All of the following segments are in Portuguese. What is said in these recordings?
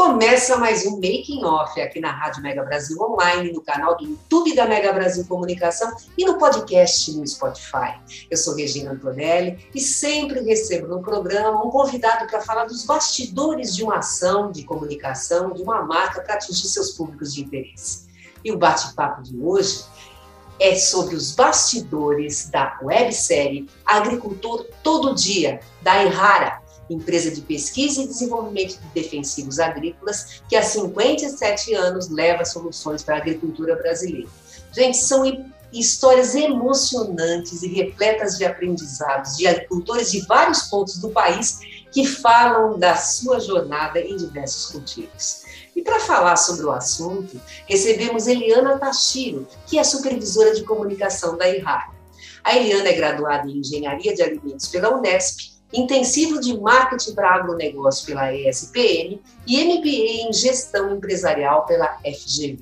Começa mais um Making Off aqui na Rádio Mega Brasil Online, no canal do YouTube da Mega Brasil Comunicação e no podcast no Spotify. Eu sou Regina Antonelli e sempre recebo no programa um convidado para falar dos bastidores de uma ação de comunicação de uma marca para atingir seus públicos de interesse. E o bate-papo de hoje é sobre os bastidores da websérie Agricultor Todo Dia, da Errara, empresa de pesquisa e desenvolvimento de defensivos agrícolas, que há 57 anos leva soluções para a agricultura brasileira. Gente, são histórias emocionantes e repletas de aprendizados de agricultores de vários pontos do país que falam da sua jornada em diversos cultivos. E para falar sobre o assunto, recebemos Eliana Tachiro, que é supervisora de comunicação da IRAR. A Eliana é graduada em Engenharia de Alimentos pela Unesp intensivo de marketing para agronegócio pela ESPM e MBA em gestão empresarial pela FGV.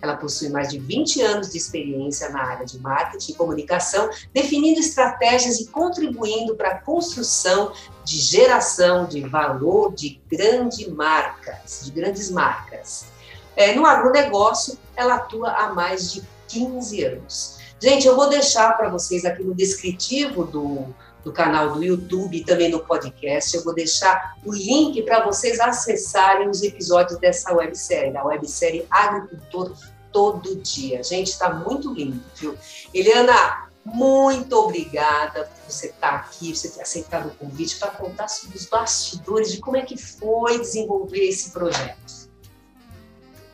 Ela possui mais de 20 anos de experiência na área de marketing e comunicação, definindo estratégias e contribuindo para a construção de geração de valor de grandes marcas, de grandes marcas. É, no agronegócio, ela atua há mais de 15 anos. Gente, eu vou deixar para vocês aqui no descritivo do, do canal do YouTube e também no podcast. Eu vou deixar o link para vocês acessarem os episódios dessa websérie, da websérie Agricultor Todo Dia. Gente, está muito lindo, viu? Eliana, muito obrigada por você estar aqui, você ter aceitado o convite para contar sobre os bastidores de como é que foi desenvolver esse projeto.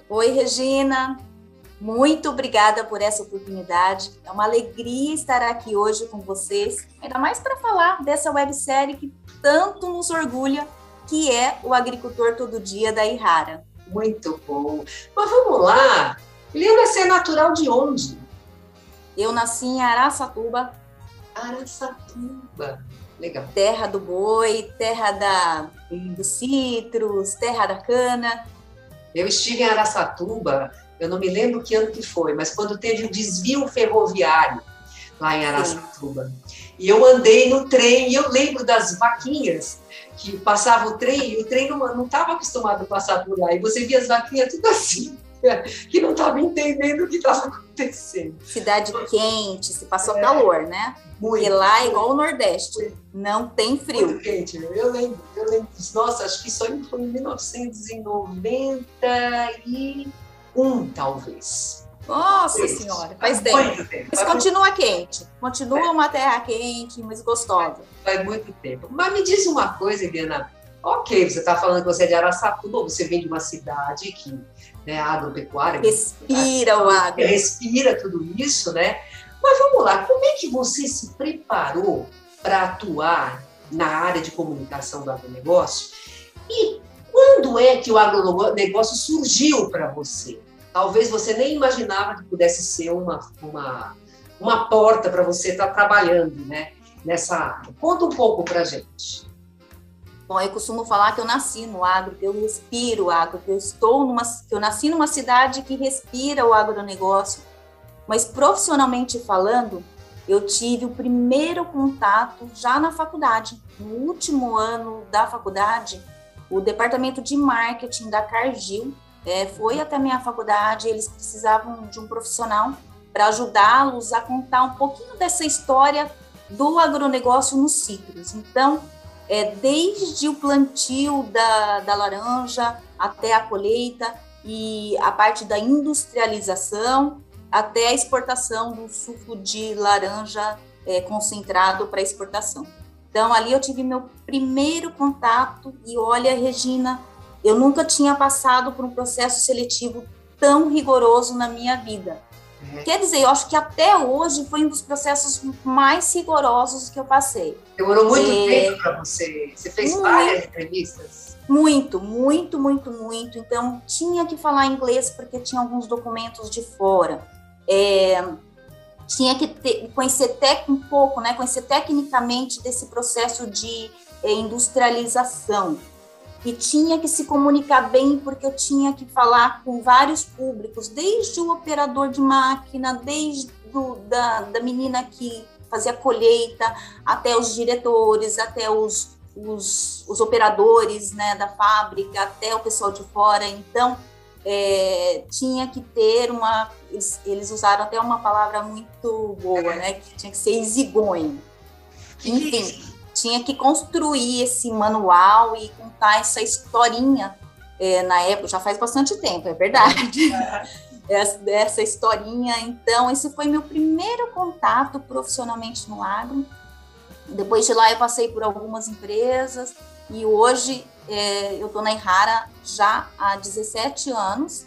Oi, Regina. Muito obrigada por essa oportunidade. É uma alegria estar aqui hoje com vocês, ainda mais para falar dessa websérie que tanto nos orgulha, que é o Agricultor Todo Dia da Irara. Muito bom. Mas vamos lá. Lina, você é natural de onde? Eu nasci em Araçatuba. Araçatuba. Legal. Terra do boi, terra da, dos citros, terra da cana. Eu estive em Araçatuba eu não me lembro que ano que foi, mas quando teve o desvio ferroviário lá em Araçatuba. E eu andei no trem e eu lembro das vaquinhas que passava o trem e o trem não estava acostumado a passar por lá. E você via as vaquinhas tudo assim, que não estava entendendo o que estava acontecendo. Cidade quente, se passou é, calor, né? Muito. E lá é igual o Nordeste, não tem frio. Muito quente, eu lembro, eu lembro. Nossa, acho que isso foi em 1990 e um, talvez. Nossa Senhora, faz tempo. tempo. Mas continua quente. Continua é. uma terra quente, mas gostosa. Faz muito tempo. Mas me diz uma coisa, Eliana. Ok, você está falando que você é de Araçatuba, você vem de uma cidade que né, agropecuária. Respira o agro. Respira tudo isso, né? Mas vamos lá, como é que você se preparou para atuar na área de comunicação do agronegócio? E quando é que o agronegócio surgiu para você? Talvez você nem imaginava que pudesse ser uma, uma, uma porta para você estar tá trabalhando né, nessa área. Conta um pouco para gente. Bom, eu costumo falar que eu nasci no agro, que eu respiro o agro, que eu estou numa, que eu nasci numa cidade que respira o agronegócio. Mas profissionalmente falando, eu tive o primeiro contato já na faculdade. No último ano da faculdade, o departamento de marketing da Cargill é, foi até minha faculdade, eles precisavam de um profissional para ajudá-los a contar um pouquinho dessa história do agronegócio nos ciclos. Então, é, desde o plantio da, da laranja até a colheita e a parte da industrialização até a exportação do suco de laranja é, concentrado para exportação. Então, ali eu tive meu primeiro contato e olha, Regina, eu nunca tinha passado por um processo seletivo tão rigoroso na minha vida. É. Quer dizer, eu acho que até hoje foi um dos processos mais rigorosos que eu passei. Demorou muito é... tempo para você. Você fez muito, várias entrevistas? Muito, muito, muito, muito. Então, tinha que falar inglês porque tinha alguns documentos de fora. É, tinha que ter, conhecer tec, um pouco, né, conhecer tecnicamente desse processo de é, industrialização. E tinha que se comunicar bem, porque eu tinha que falar com vários públicos, desde o operador de máquina, desde do, da, da menina que fazia colheita, até os diretores, até os, os, os operadores né, da fábrica, até o pessoal de fora. Então, é, tinha que ter uma. Eles, eles, usaram até uma palavra muito boa, né? Que tinha que ser easygoing. Enfim, tinha que construir esse manual e contar essa historinha. É, na época, já faz bastante tempo, é verdade. essa, essa historinha. Então, esse foi meu primeiro contato profissionalmente no agro. Depois de lá, eu passei por algumas empresas e hoje é, eu estou na Irrara já há 17 anos.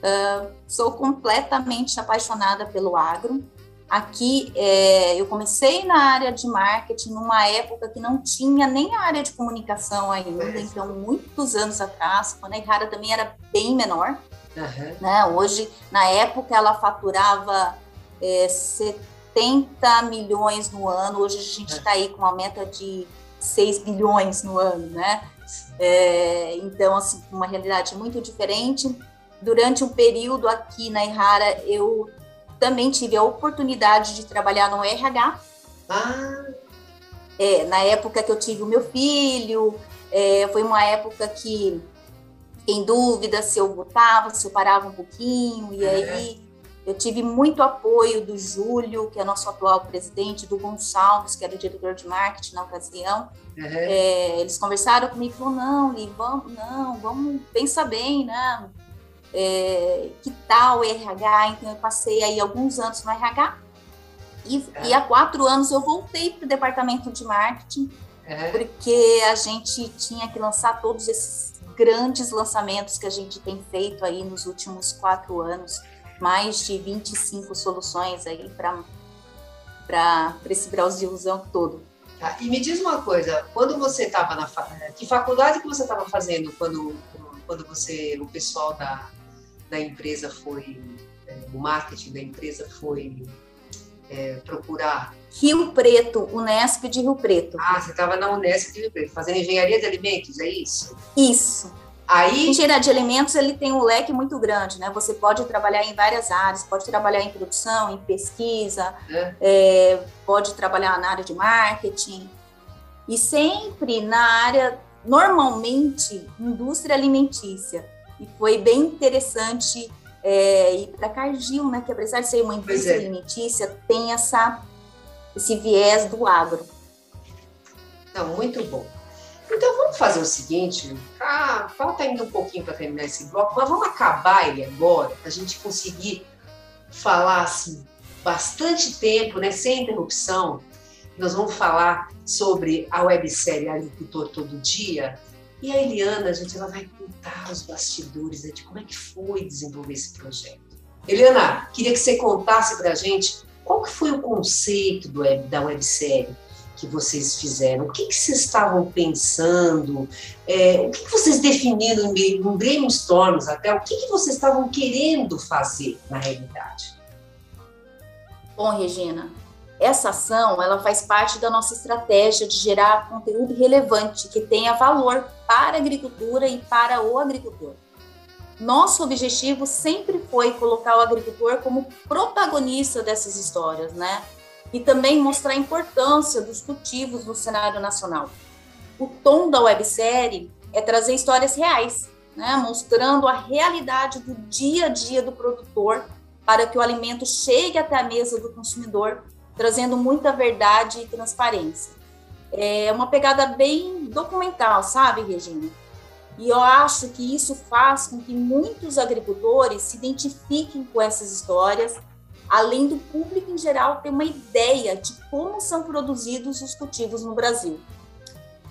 Uh, sou completamente apaixonada pelo agro. Aqui é, eu comecei na área de marketing numa época que não tinha nem a área de comunicação ainda, então muitos anos atrás, quando a Irrara também era bem menor. Uhum. Né? Hoje, na época, ela faturava é, 70 milhões no ano, hoje a gente está aí com uma meta de 6 bilhões no ano, né? É, então, assim, uma realidade muito diferente. Durante um período aqui na Irrara, eu também tive a oportunidade de trabalhar no RH. Ah. É, na época que eu tive o meu filho, é, foi uma época que em dúvida se eu voltava, se eu parava um pouquinho, e aí eu tive muito apoio do Júlio, que é nosso atual presidente, do Gonçalves, que era o diretor de marketing na ocasião. Uhum. É, eles conversaram comigo e falaram, não, Li, vamos, não, vamos, pensa bem, né? É, que tal o RH? Então eu passei aí alguns anos no RH e, é. e há quatro anos eu voltei para o departamento de marketing, é. porque a gente tinha que lançar todos esses grandes lançamentos que a gente tem feito aí nos últimos quatro anos mais de 25 soluções aí para esse Brasilzão todo. Tá, e me diz uma coisa, quando você estava na que faculdade que você estava fazendo quando quando você o pessoal da, da empresa foi é, o marketing da empresa foi é, procurar Rio Preto, Unesp de Rio Preto. Ah, você estava na Unesp de Rio Preto, fazendo engenharia de alimentos, é isso? Isso. Aí, engenharia de alimentos ele tem um leque muito grande, né? Você pode trabalhar em várias áreas, pode trabalhar em produção, em pesquisa, é. É, pode trabalhar na área de marketing e sempre na área normalmente indústria alimentícia. E foi bem interessante é, ir para Cargill, né? Que apesar de ser uma indústria é. alimentícia, tem essa esse viés do agro. Não, muito bom. Então vamos fazer o seguinte, ah, falta ainda um pouquinho para terminar esse bloco, mas vamos acabar ele agora, para a gente conseguir falar assim, bastante tempo, né, sem interrupção. Nós vamos falar sobre a websérie Agricultor Todo Dia. E a Eliana, gente, ela vai contar os bastidores né, de como é que foi desenvolver esse projeto. Eliana, queria que você contasse para a gente qual que foi o conceito web, da websérie que vocês fizeram? O que, que vocês estavam pensando? É, o que, que, vocês definiram em brainstorms até? O que, que vocês estavam querendo fazer na realidade? Bom, Regina, essa ação ela faz parte da nossa estratégia de gerar conteúdo relevante que tenha valor para a agricultura e para o agricultor. Nosso objetivo sempre foi colocar o agricultor como protagonista dessas histórias, né? e também mostrar a importância dos cultivos no cenário nacional. O tom da websérie é trazer histórias reais, né, mostrando a realidade do dia a dia do produtor para que o alimento chegue até a mesa do consumidor, trazendo muita verdade e transparência. É uma pegada bem documental, sabe, Regina? E eu acho que isso faz com que muitos agricultores se identifiquem com essas histórias além do público em geral ter uma ideia de como são produzidos os cultivos no Brasil.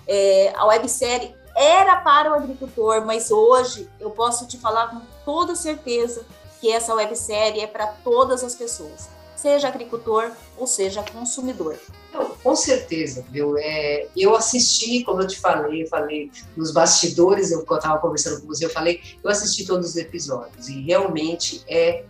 É, a websérie era para o agricultor, mas hoje eu posso te falar com toda certeza que essa websérie é para todas as pessoas, seja agricultor ou seja consumidor. Não, com certeza, viu? É, eu assisti, como eu te falei, falei nos bastidores, eu estava conversando com você, eu falei, eu assisti todos os episódios e realmente é,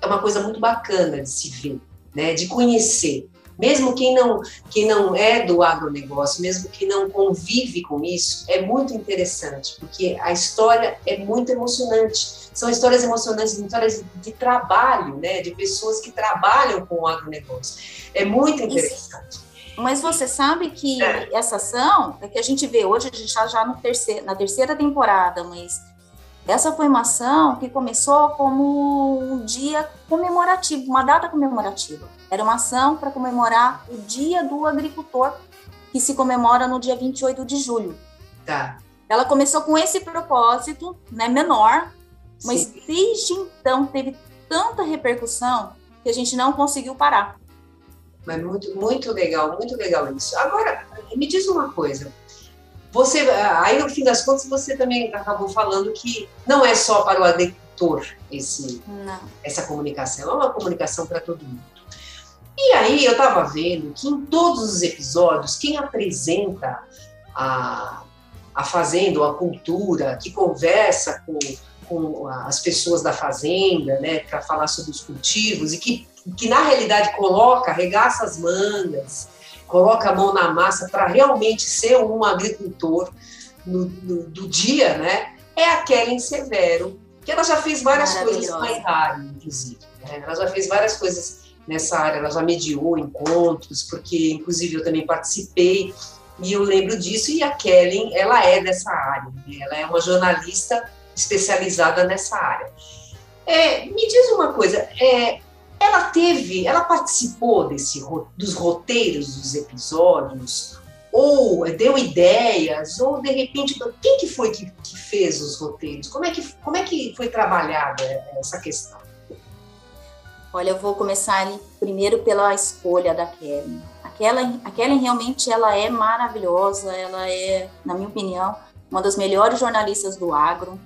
é uma coisa muito bacana de se ver, né? De conhecer. Mesmo quem não, quem não é do agronegócio, mesmo quem não convive com isso, é muito interessante, porque a história é muito emocionante. São histórias emocionantes, histórias de trabalho, né, de pessoas que trabalham com o agronegócio. É muito interessante. Mas você sabe que é. essa ação, é que a gente vê hoje, a gente está já no terceiro, na terceira temporada, mas essa foi uma ação que começou como um dia comemorativo, uma data comemorativa. Era uma ação para comemorar o Dia do Agricultor, que se comemora no dia 28 de julho. Tá. Ela começou com esse propósito, né, menor, mas Sim. desde então teve tanta repercussão que a gente não conseguiu parar. Mas muito, muito legal, muito legal isso. Agora, me diz uma coisa. Você, aí no fim das contas, você também acabou falando que não é só para o agricultor esse, essa comunicação, é uma comunicação para todo mundo. E aí eu estava vendo que em todos os episódios, quem apresenta a, a fazenda, a cultura, que conversa com, com as pessoas da fazenda, né, para falar sobre os cultivos e que que na realidade coloca, arregaça as mangas, coloca a mão na massa para realmente ser um agricultor no, no, do dia, né? É a Kellen Severo, que ela já fez várias coisas com a Itália, inclusive. Né? Ela já fez várias coisas nessa área, ela já mediou encontros, porque inclusive eu também participei e eu lembro disso. E a Kellen, ela é dessa área, né? ela é uma jornalista especializada nessa área. É, me diz uma coisa, é, ela teve, ela participou desse, dos roteiros dos episódios, ou deu ideias, ou de repente, quem que foi que, que fez os roteiros? Como é, que, como é que foi trabalhada essa questão? Olha, eu vou começar primeiro pela escolha da Kellen, a Kellen realmente ela é maravilhosa, ela é, na minha opinião, uma das melhores jornalistas do agro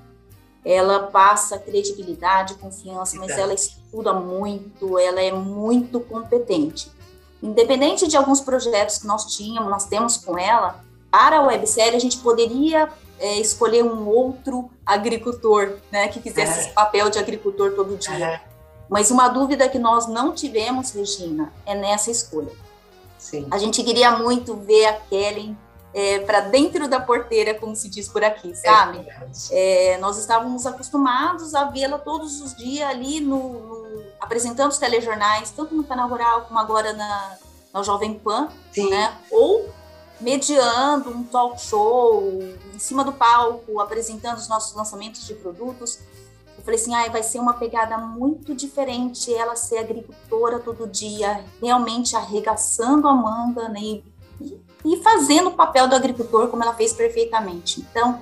ela passa credibilidade, confiança, mas ela estuda muito, ela é muito competente. Independente de alguns projetos que nós tínhamos, nós temos com ela, para a websérie a gente poderia é, escolher um outro agricultor, né, que fizesse é. esse papel de agricultor todo dia. É. Mas uma dúvida que nós não tivemos, Regina, é nessa escolha. Sim. A gente queria muito ver a Kellen é, para dentro da porteira, como se diz por aqui, sabe? É, nós estávamos acostumados a vê-la todos os dias ali no, no, apresentando os telejornais, tanto no canal rural como agora na, na Jovem Pan, Sim. né? Ou mediando um talk show em cima do palco, apresentando os nossos lançamentos de produtos. Eu falei assim, ah, vai ser uma pegada muito diferente ela ser agricultora todo dia, realmente arregaçando a manga, né? E e fazendo o papel do agricultor como ela fez perfeitamente. Então,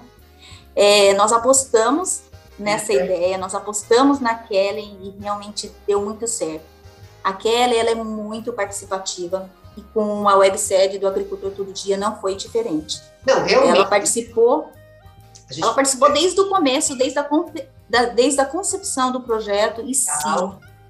é, nós apostamos nessa uhum. ideia, nós apostamos na Kelly e realmente deu muito certo. A Kelly ela é muito participativa e com a websérie do Agricultor Todo Dia não foi diferente. Não, realmente. Ela participou, gente... ela participou desde o começo, desde a, da, desde a concepção do projeto e sim,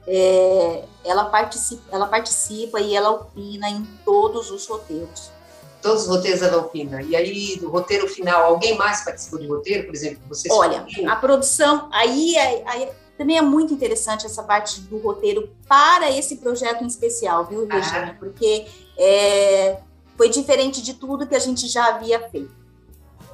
é, ela, participa, ela participa e ela opina em todos os roteiros todos os roteiros da Valpina. E aí, do roteiro final, alguém mais participou do roteiro, por exemplo? Você Olha, a produção, aí, é, aí, também é muito interessante essa parte do roteiro para esse projeto em especial, viu, Regina? Ah. Porque é, foi diferente de tudo que a gente já havia feito.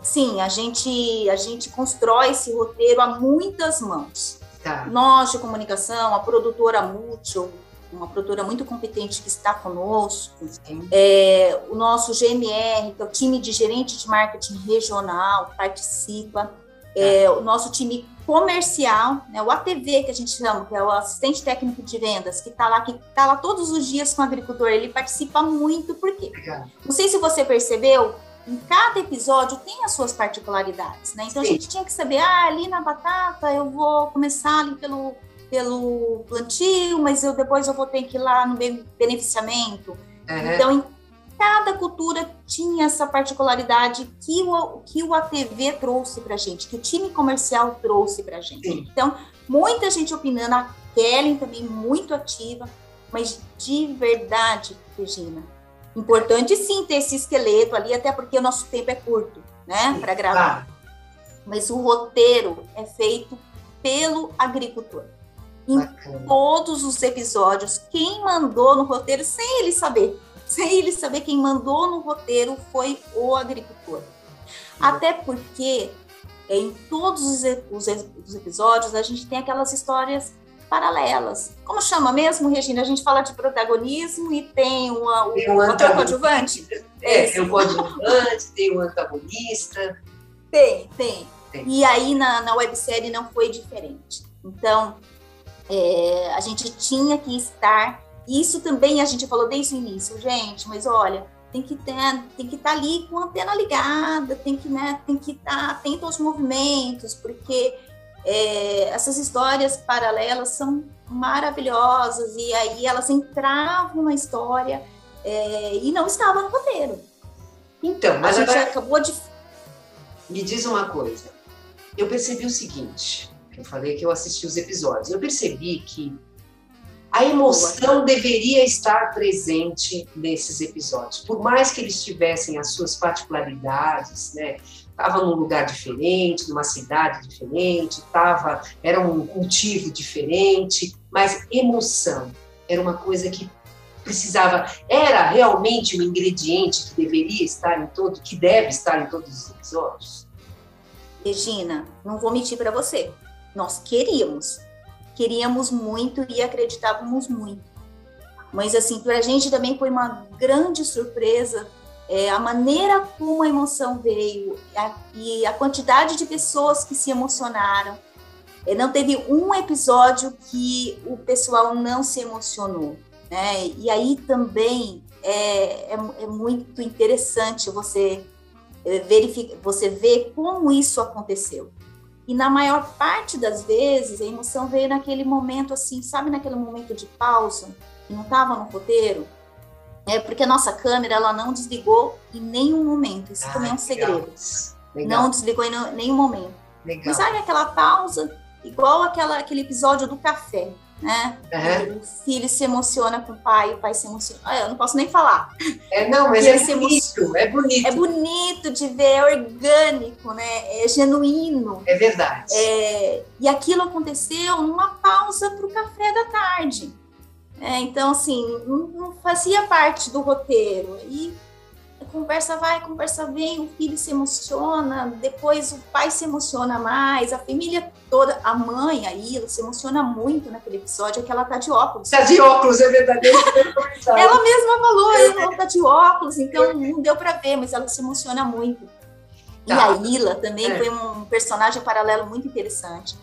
Sim, a gente, a gente constrói esse roteiro a muitas mãos. Tá. Nós de comunicação, a produtora Mútil, uma produtora muito competente que está conosco, é, o nosso GMR, que é o time de gerente de marketing regional, participa, é, o nosso time comercial, né, o ATV que a gente chama, que é o assistente técnico de vendas, que está lá, que está lá todos os dias com o agricultor, ele participa muito, por quê? Não sei se você percebeu, em cada episódio tem as suas particularidades, né? Então Sim. a gente tinha que saber, ah, ali na batata eu vou começar ali pelo pelo plantio, mas eu depois eu vou ter que ir lá no beneficiamento. Uhum. Então, em cada cultura tinha essa particularidade que o, que o ATV trouxe para gente, que o time comercial trouxe para gente. Sim. Então, muita gente opinando, a Kellen também muito ativa, mas de verdade, Regina, importante sim ter esse esqueleto ali, até porque o nosso tempo é curto, né, para gravar. Mas o roteiro é feito pelo agricultor. Em Bacana. todos os episódios, quem mandou no roteiro, sem ele saber, sem ele saber quem mandou no roteiro foi o agricultor. Até porque em todos os, os, os, episódios a gente tem aquelas histórias paralelas. Como chama mesmo, Regina? A gente fala de protagonismo e tem uma, tem um coadjuvante? É, tem o coadjuvante, tem o antagonista. Tem, tem, tem. E aí na, na websérie não foi diferente. Então, é, a gente tinha que estar. Isso também a gente falou desde o início, gente, mas olha, tem que ter, tem que estar tá ali com a antena ligada, tem que, né, tem que estar tá atento aos movimentos, porque é, essas histórias paralelas são maravilhosas e aí elas entravam na história é, e não estavam no roteiro. Então, mas a gente agora... acabou de. Me diz uma coisa. Eu percebi o seguinte: eu falei que eu assisti os episódios. Eu percebi que a emoção deveria estar presente nesses episódios, por mais que eles tivessem as suas particularidades, né? Estava num lugar diferente, numa cidade diferente, tava, era um cultivo diferente, mas emoção era uma coisa que precisava, era realmente um ingrediente que deveria estar em todo, que deve estar em todos os episódios. Regina, não vou mentir para você. Nós queríamos, queríamos muito e acreditávamos muito. Mas, assim, para a gente também foi uma grande surpresa é, a maneira como a emoção veio a, e a quantidade de pessoas que se emocionaram. É, não teve um episódio que o pessoal não se emocionou. Né? E aí também é, é, é muito interessante você é, verificar, você ver como isso aconteceu. E na maior parte das vezes, a emoção veio naquele momento assim, sabe naquele momento de pausa, que não estava no roteiro? É porque a nossa câmera, ela não desligou em nenhum momento. Isso ah, também é um segredo. Legal. Não desligou em nenhum momento. Legal. Mas sabe aquela pausa, igual aquela, aquele episódio do café né? Uhum. O filho se emociona com o pai, o pai se emociona. Ah, eu não posso nem falar. É, não, mas é bonito, é bonito. É bonito de ver, é orgânico, né? É genuíno. É verdade. É, e aquilo aconteceu numa pausa para o café da tarde. É, então, assim, não, não fazia parte do roteiro. E conversa vai, conversa vem, o filho se emociona, depois o pai se emociona mais, a família toda, a mãe aí, ela se emociona muito naquele episódio, é que ela tá de óculos. Tá de óculos, é verdadeiro. ela mesma falou, ela tá de óculos, então não deu para ver, mas ela se emociona muito. Tá. E a Ila também é. foi um personagem paralelo muito interessante.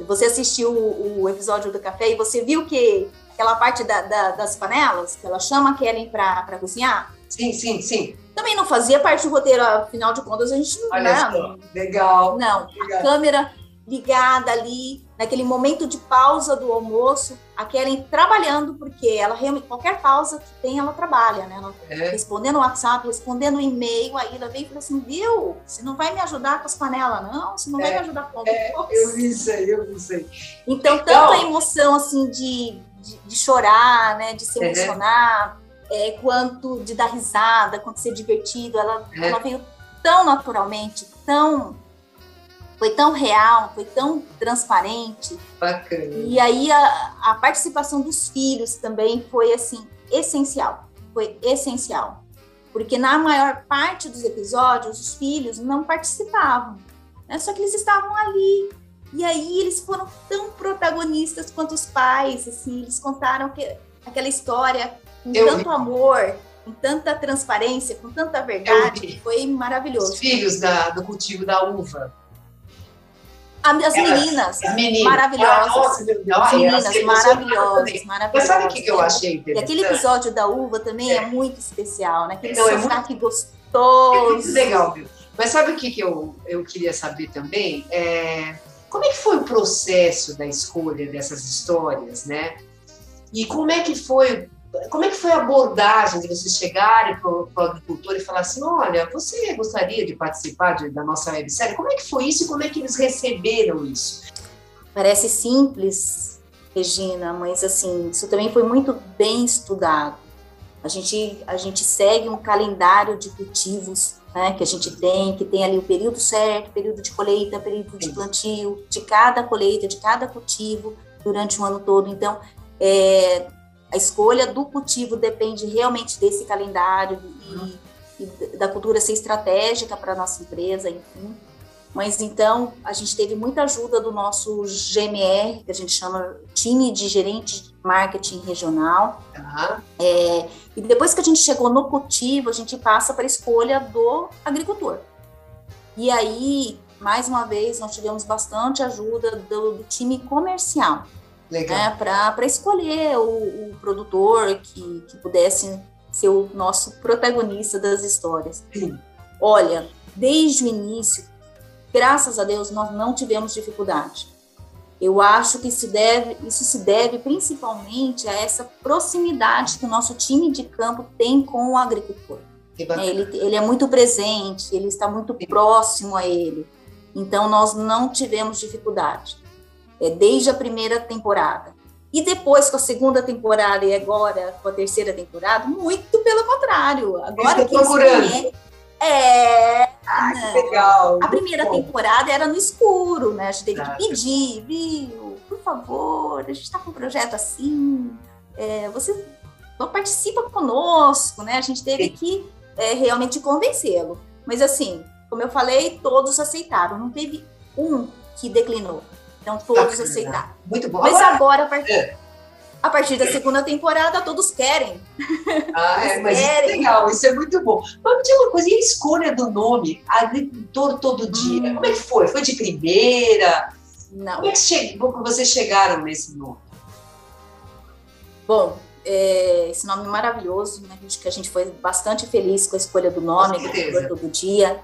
Você assistiu o, o episódio do café e você viu que aquela parte da, da, das panelas, que ela chama a Kellen para cozinhar, Sim, sim, sim. Também não fazia parte do roteiro, afinal de contas, a gente não. Olha né? só, legal. Não, legal. a câmera ligada ali, naquele momento de pausa do almoço, a Karen trabalhando, porque ela realmente, qualquer pausa que tem, ela trabalha, né? Ela, é. Respondendo o WhatsApp, respondendo o e-mail, aí ela veio e falou assim, viu, você não vai me ajudar com as panelas, não? Você não é. vai me ajudar com é. Eu vi isso aí, eu vi isso aí. Então, então tanto a emoção, assim, de, de, de chorar, né, de se emocionar, é, quanto de dar risada, quanto ser divertido. Ela, é. ela veio tão naturalmente, tão foi tão real, foi tão transparente. Bacana. E aí a, a, participação dos filhos também foi assim essencial, foi essencial, porque na maior parte dos episódios os filhos não participavam, né? só que eles estavam ali. E aí eles foram tão protagonistas quanto os pais, assim, eles contaram que aquela história com eu tanto vi. amor, com tanta transparência, com tanta verdade, foi maravilhoso. Os filhos da, do cultivo da uva. As meninas, as meninas maravilhosas. Nossa, as meninas maravilhosas, maravilhosas. Mas sabe o que, que eu achei E aquele episódio da uva também é, é muito especial, né? Aquele então, é muito... gostoso. É legal, viu? Mas sabe o que, que eu, eu queria saber também? É, como é que foi o processo da escolha dessas histórias, né? E como é que foi como é que foi a abordagem de vocês chegarem para o agricultor e falar assim, olha, você gostaria de participar de, da nossa websérie? Como é que foi isso e como é que eles receberam isso? Parece simples, Regina, mas assim, isso também foi muito bem estudado. A gente, a gente segue um calendário de cultivos né, que a gente tem, que tem ali o período certo, período de colheita, período de plantio, de cada colheita, de cada cultivo durante o ano todo. Então, é, a escolha do cultivo depende realmente desse calendário e, e da cultura ser estratégica para a nossa empresa, enfim. Mas então a gente teve muita ajuda do nosso GMR, que a gente chama time de gerente de marketing regional. Uhum. É, e depois que a gente chegou no cultivo, a gente passa para a escolha do agricultor. E aí, mais uma vez, nós tivemos bastante ajuda do, do time comercial. Né, para escolher o, o produtor que, que pudesse ser o nosso protagonista das histórias. Sim. Olha, desde o início, graças a Deus, nós não tivemos dificuldade. Eu acho que isso, deve, isso se deve principalmente a essa proximidade que o nosso time de campo tem com o agricultor. É, ele, ele é muito presente, ele está muito próximo a ele. Então, nós não tivemos dificuldade é, desde a primeira temporada. E depois com a segunda temporada e agora com a terceira temporada, muito pelo contrário. Agora que procurando. É. Ah, que legal. A primeira bom. temporada era no escuro, né? A gente teve ah, que pedir, viu? Por favor, a gente está com um projeto assim. É, você participa conosco, né? A gente teve Sim. que é, realmente convencê-lo. Mas assim, como eu falei, todos aceitaram. Não teve um que declinou. Então todos tá aceitaram. Muito bom. Mas agora, agora a, partir, é. a partir da segunda temporada, todos querem. Ah, é, mas querem. isso é legal, isso é muito bom. Mas me diga uma coisa, e a escolha do nome, agricultor todo dia? Hum. Como é que foi? Foi de primeira? Não. Como é que chegou, vocês chegaram nesse nome? Bom, é, esse nome maravilhoso, né? que a gente foi bastante feliz com a escolha do nome, agricultor todo dia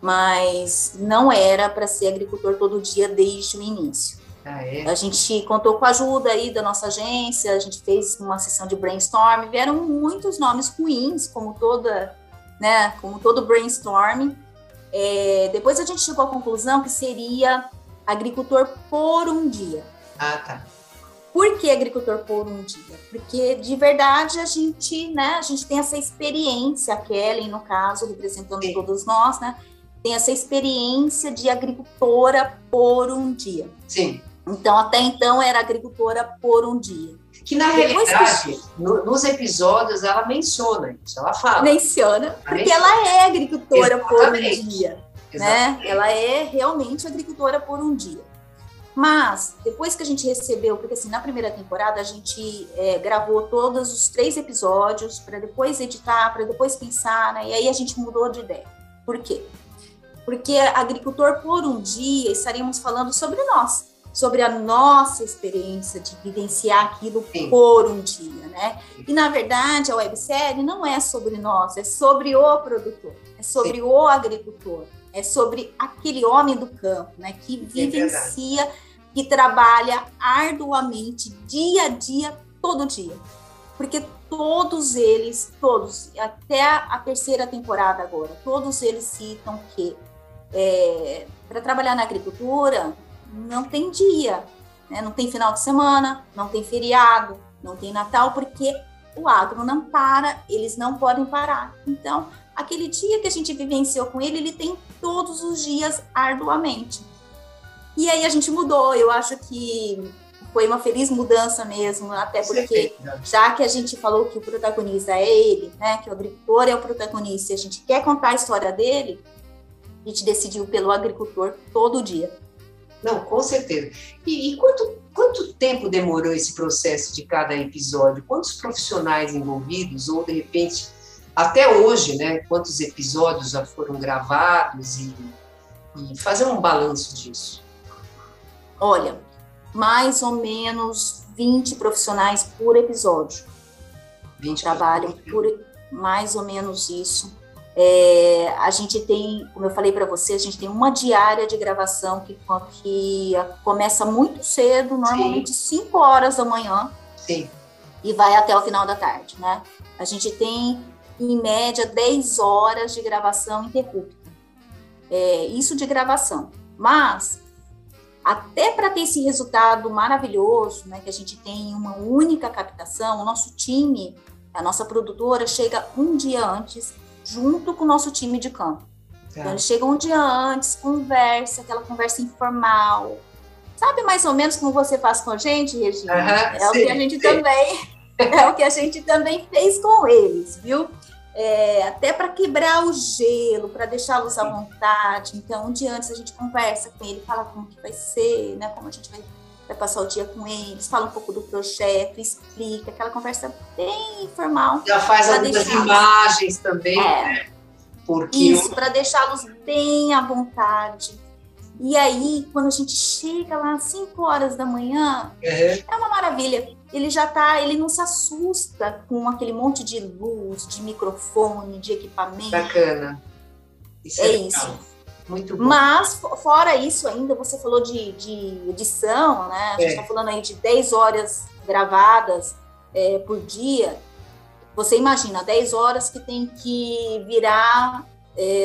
mas não era para ser agricultor todo dia desde o início. Ah, é? A gente contou com a ajuda aí da nossa agência, a gente fez uma sessão de brainstorm, vieram muitos nomes ruins, como toda, né, como todo brainstorm. É, depois a gente chegou à conclusão que seria agricultor por um dia. Ah, tá. Por que agricultor por um dia? Porque de verdade a gente, né, a gente tem essa experiência, a Kelly, no caso, representando Sim. todos nós, né? Tem essa experiência de agricultora por um dia. Sim. Então, até então, era agricultora por um dia. Que na realidade, que... No, nos episódios, ela menciona isso, ela fala. Menciona, ela porque menciona. ela é agricultora Exatamente. por um dia. Né? Ela é realmente agricultora por um dia. Mas, depois que a gente recebeu, porque assim, na primeira temporada a gente é, gravou todos os três episódios para depois editar, para depois pensar, né? E aí a gente mudou de ideia. Por quê? Porque agricultor por um dia estaríamos falando sobre nós, sobre a nossa experiência de vivenciar aquilo Sim. por um dia, né? E na verdade a websérie não é sobre nós, é sobre o produtor, é sobre Sim. o agricultor, é sobre aquele homem do campo, né? Que é vivencia, é que trabalha arduamente, dia a dia, todo dia. Porque todos eles, todos, até a terceira temporada agora, todos eles citam que é, para trabalhar na agricultura, não tem dia, né? não tem final de semana, não tem feriado, não tem Natal, porque o agro não para, eles não podem parar. Então, aquele dia que a gente vivenciou com ele, ele tem todos os dias arduamente. E aí a gente mudou, eu acho que foi uma feliz mudança mesmo, até porque já que a gente falou que o protagonista é ele, né, que o agricultor é o protagonista, e a gente quer contar a história dele, a gente decidiu pelo agricultor todo dia. Não, com certeza. E, e, quanto, quanto tempo demorou esse processo de cada episódio? Quantos profissionais envolvidos, ou de repente, até hoje, né? Quantos episódios já foram gravados e, e fazer um balanço disso? Olha, mais ou menos 20 profissionais por episódio. 20 trabalham por mais ou menos isso. É, a gente tem, como eu falei para você, a gente tem uma diária de gravação que, que começa muito cedo, normalmente 5 horas da manhã. Sim. e vai até o final da tarde, né? A gente tem, em média, 10 horas de gravação interrupta. É, isso de gravação. Mas, até para ter esse resultado maravilhoso, né, que a gente tem uma única captação, o nosso time, a nossa produtora, chega um dia antes, junto com o nosso time de campo. Tá. Então, eles chegam um dia antes, conversa, aquela conversa informal. Sabe mais ou menos como você faz com a gente, Regina? é sim, o que a gente sim. também é o que a gente também fez com eles, viu? É, até para quebrar o gelo, para deixá-los à vontade. Então, um dia antes a gente conversa com ele, fala como que vai ser, né? Como a gente vai, vai passar o dia com eles, fala um pouco do projeto, explica, aquela conversa bem informal. Já faz algumas imagens também, é, né? Porque Isso, eu... para deixá-los bem à vontade. E aí, quando a gente chega lá às 5 horas da manhã, uhum. é uma maravilha. Ele já tá, ele não se assusta com aquele monte de luz, de microfone, de equipamento. Bacana. Isso é, é isso. Muito bom. Mas, fora isso ainda, você falou de, de edição, né? A gente está é. falando aí de 10 horas gravadas é, por dia. Você imagina, 10 horas que tem que virar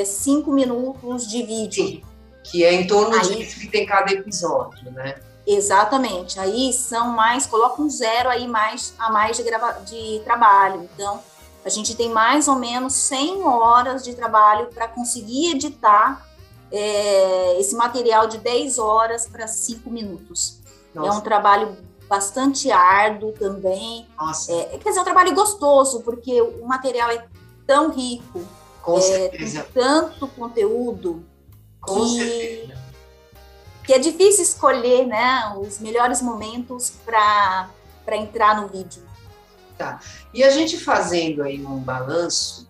5 é, minutos de vídeo. Sim que é em torno Aí, disso que tem cada episódio, né? Exatamente. Aí são mais, coloca um zero aí mais a mais de, grava, de trabalho. Então, a gente tem mais ou menos 100 horas de trabalho para conseguir editar é, esse material de 10 horas para 5 minutos. Nossa. É um trabalho bastante árduo também. Nossa. É, quer dizer, é um trabalho gostoso, porque o material é tão rico, Com é, tem tanto conteúdo que, que é difícil escolher né, os melhores momentos para entrar no vídeo. Tá. E a gente fazendo aí um balanço,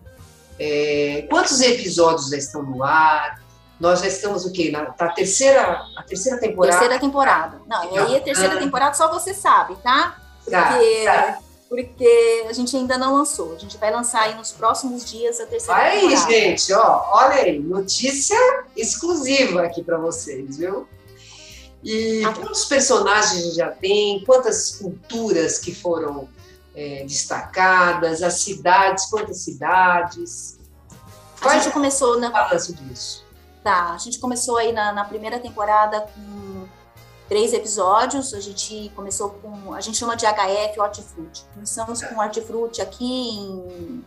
é, quantos episódios já estão no ar? Nós já estamos o quê? Na, tá terceira, a terceira temporada? Terceira temporada. Não, e aí a terceira temporada só você sabe, tá? tá porque tá porque a gente ainda não lançou. A gente vai lançar aí nos próximos dias a terceira aí, temporada. Aí, gente, ó, olha aí, notícia exclusiva aqui para vocês, viu? E ah, quantos personagens já tem? Quantas culturas que foram é, destacadas? As cidades, quantas cidades? A gente começou na balanço disso. Tá, a gente começou aí na, na primeira temporada com três episódios. A gente começou com, a gente chama de HF Hortifruti. Começamos com Hortifruti aqui em,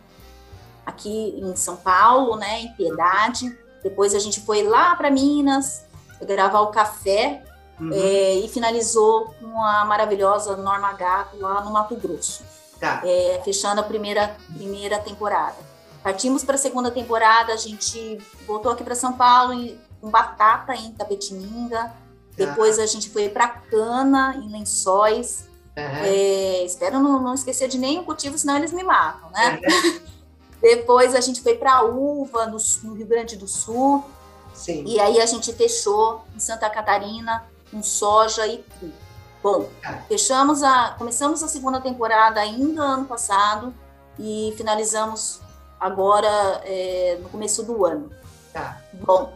aqui em São Paulo, né, em Piedade. Depois a gente foi lá para Minas gravar o café uhum. é, e finalizou com a maravilhosa Norma Gato lá no Mato Grosso. Tá. É, fechando a primeira, primeira temporada. Partimos para a segunda temporada, a gente voltou aqui para São Paulo com batata em Tapetininga, depois a gente foi para Cana, em Lençóis. Uhum. É, espero não, não, esquecer de nenhum motivo, senão eles me matam, né? Uhum. Depois a gente foi para Uva, no, no, Rio Grande do Sul. Sim. E aí a gente fechou em Santa Catarina com soja e trigo. Bom, ah. fechamos a, começamos a segunda temporada ainda ano passado e finalizamos agora é, no começo do ano. Tá. Bom,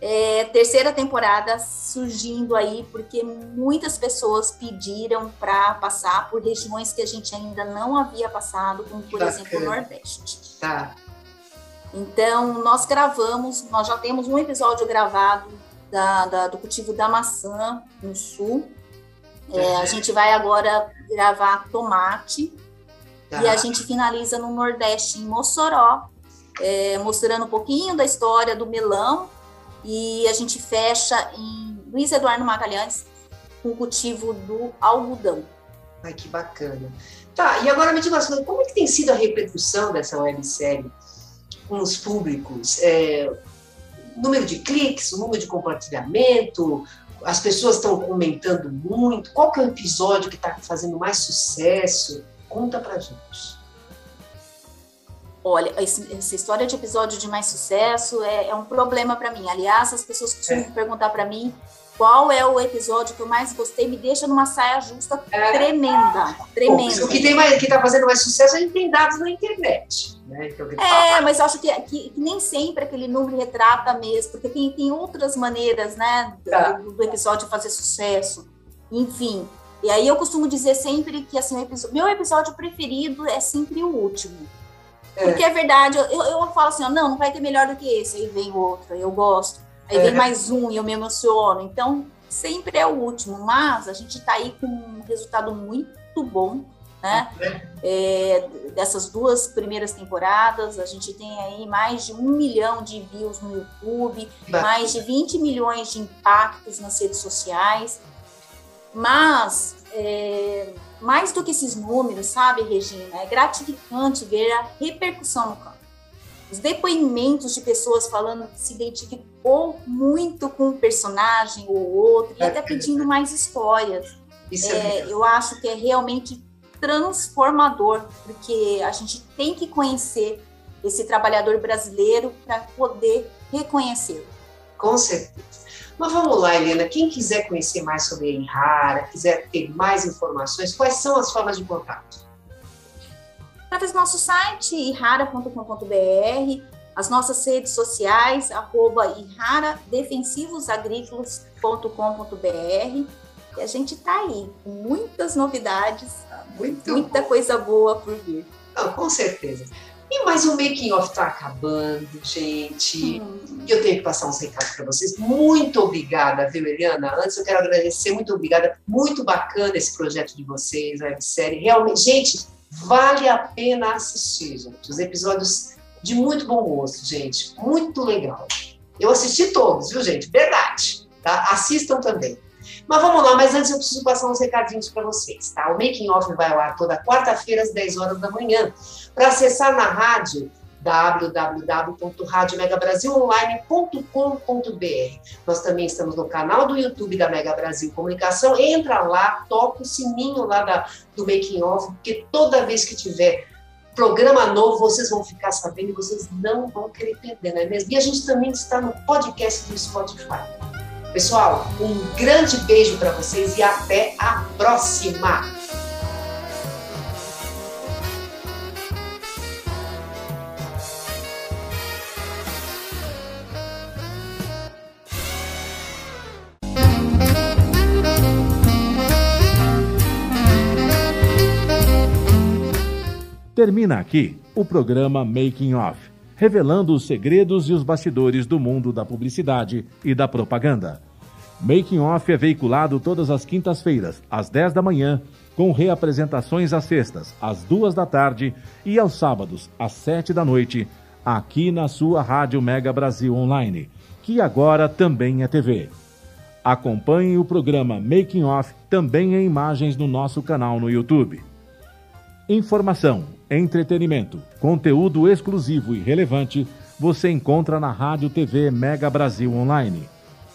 é, terceira temporada surgindo aí, porque muitas pessoas pediram para passar por regiões que a gente ainda não havia passado, como por Bacana. exemplo o Nordeste. Tá. Então, nós gravamos, nós já temos um episódio gravado da, da do cultivo da maçã no sul. É, a gente vai agora gravar tomate tá. e a gente finaliza no Nordeste, em Mossoró, é, mostrando um pouquinho da história do melão e a gente fecha em Luiz Eduardo Magalhães com o cultivo do algodão. Ai, que bacana. Tá, e agora me diga uma como é que tem sido a repercussão dessa websérie com os públicos? É, número de cliques, número de compartilhamento, as pessoas estão comentando muito, qual que é o episódio que está fazendo mais sucesso? Conta pra gente. Olha, essa história de episódio de mais sucesso é, é um problema para mim. Aliás, as pessoas costumam é. perguntar para mim qual é o episódio que eu mais gostei, me deixa numa saia justa é. tremenda, tremenda. o que tem mais, que está fazendo mais sucesso, a gente tem dados na internet. Né? Então, é, mas eu acho que, que, que, nem sempre aquele número retrata mesmo, porque tem, tem outras maneiras, né, tá. do, do episódio fazer sucesso. Enfim, E aí eu costumo dizer sempre que assim, episódio, meu episódio preferido é sempre o último. É. Porque é verdade, eu, eu falo assim, ó, não, não vai ter melhor do que esse, aí vem outro, eu gosto. Aí é. vem mais um e eu me emociono. Então, sempre é o último, mas a gente está aí com um resultado muito bom, né? É, dessas duas primeiras temporadas, a gente tem aí mais de um milhão de views no YouTube, mais de 20 milhões de impactos nas redes sociais. Mas, é, mais do que esses números, sabe, Regina, é gratificante ver a repercussão no campo. Os depoimentos de pessoas falando que se identificou muito com um personagem ou outro, e até pedindo mais histórias. É, é eu acho que é realmente transformador, porque a gente tem que conhecer esse trabalhador brasileiro para poder reconhecê-lo. Com certeza. Mas vamos lá, Helena, quem quiser conhecer mais sobre a Enrara, quiser ter mais informações, quais são as formas de contato? Através do nosso site, irrara.com.br, as nossas redes sociais, arroba e a gente está aí, com muitas novidades, Muito muita bom. coisa boa por vir. Não, com certeza. E mais o making off está acabando, gente. Hum. E eu tenho que passar uns recados para vocês. Muito obrigada, viu, Eliana? Antes eu quero agradecer, muito obrigada. Muito bacana esse projeto de vocês, a websérie. Realmente, gente, vale a pena assistir, gente. Os episódios de muito bom gosto, gente. Muito legal. Eu assisti todos, viu, gente? Verdade. Tá? Assistam também. Mas vamos lá, mas antes eu preciso passar uns recadinhos para vocês, tá? O Making Off vai ao ar toda quarta-feira às 10 horas da manhã. Para acessar na rádio, www.radiomegabrasilonline.com.br. Nós também estamos no canal do YouTube da Mega Brasil Comunicação. Entra lá, toca o sininho lá da, do Making Off, porque toda vez que tiver programa novo, vocês vão ficar sabendo e vocês não vão querer perder, não é mesmo? E a gente também está no podcast do Spotify. Pessoal, um grande beijo para vocês e até a próxima! Termina aqui o programa Making Off, revelando os segredos e os bastidores do mundo da publicidade e da propaganda. Making Off é veiculado todas as quintas-feiras, às 10 da manhã, com reapresentações às sextas, às 2 da tarde e aos sábados, às 7 da noite, aqui na sua Rádio Mega Brasil Online, que agora também é TV. Acompanhe o programa Making Off também em imagens no nosso canal no YouTube. Informação, entretenimento, conteúdo exclusivo e relevante você encontra na Rádio TV Mega Brasil Online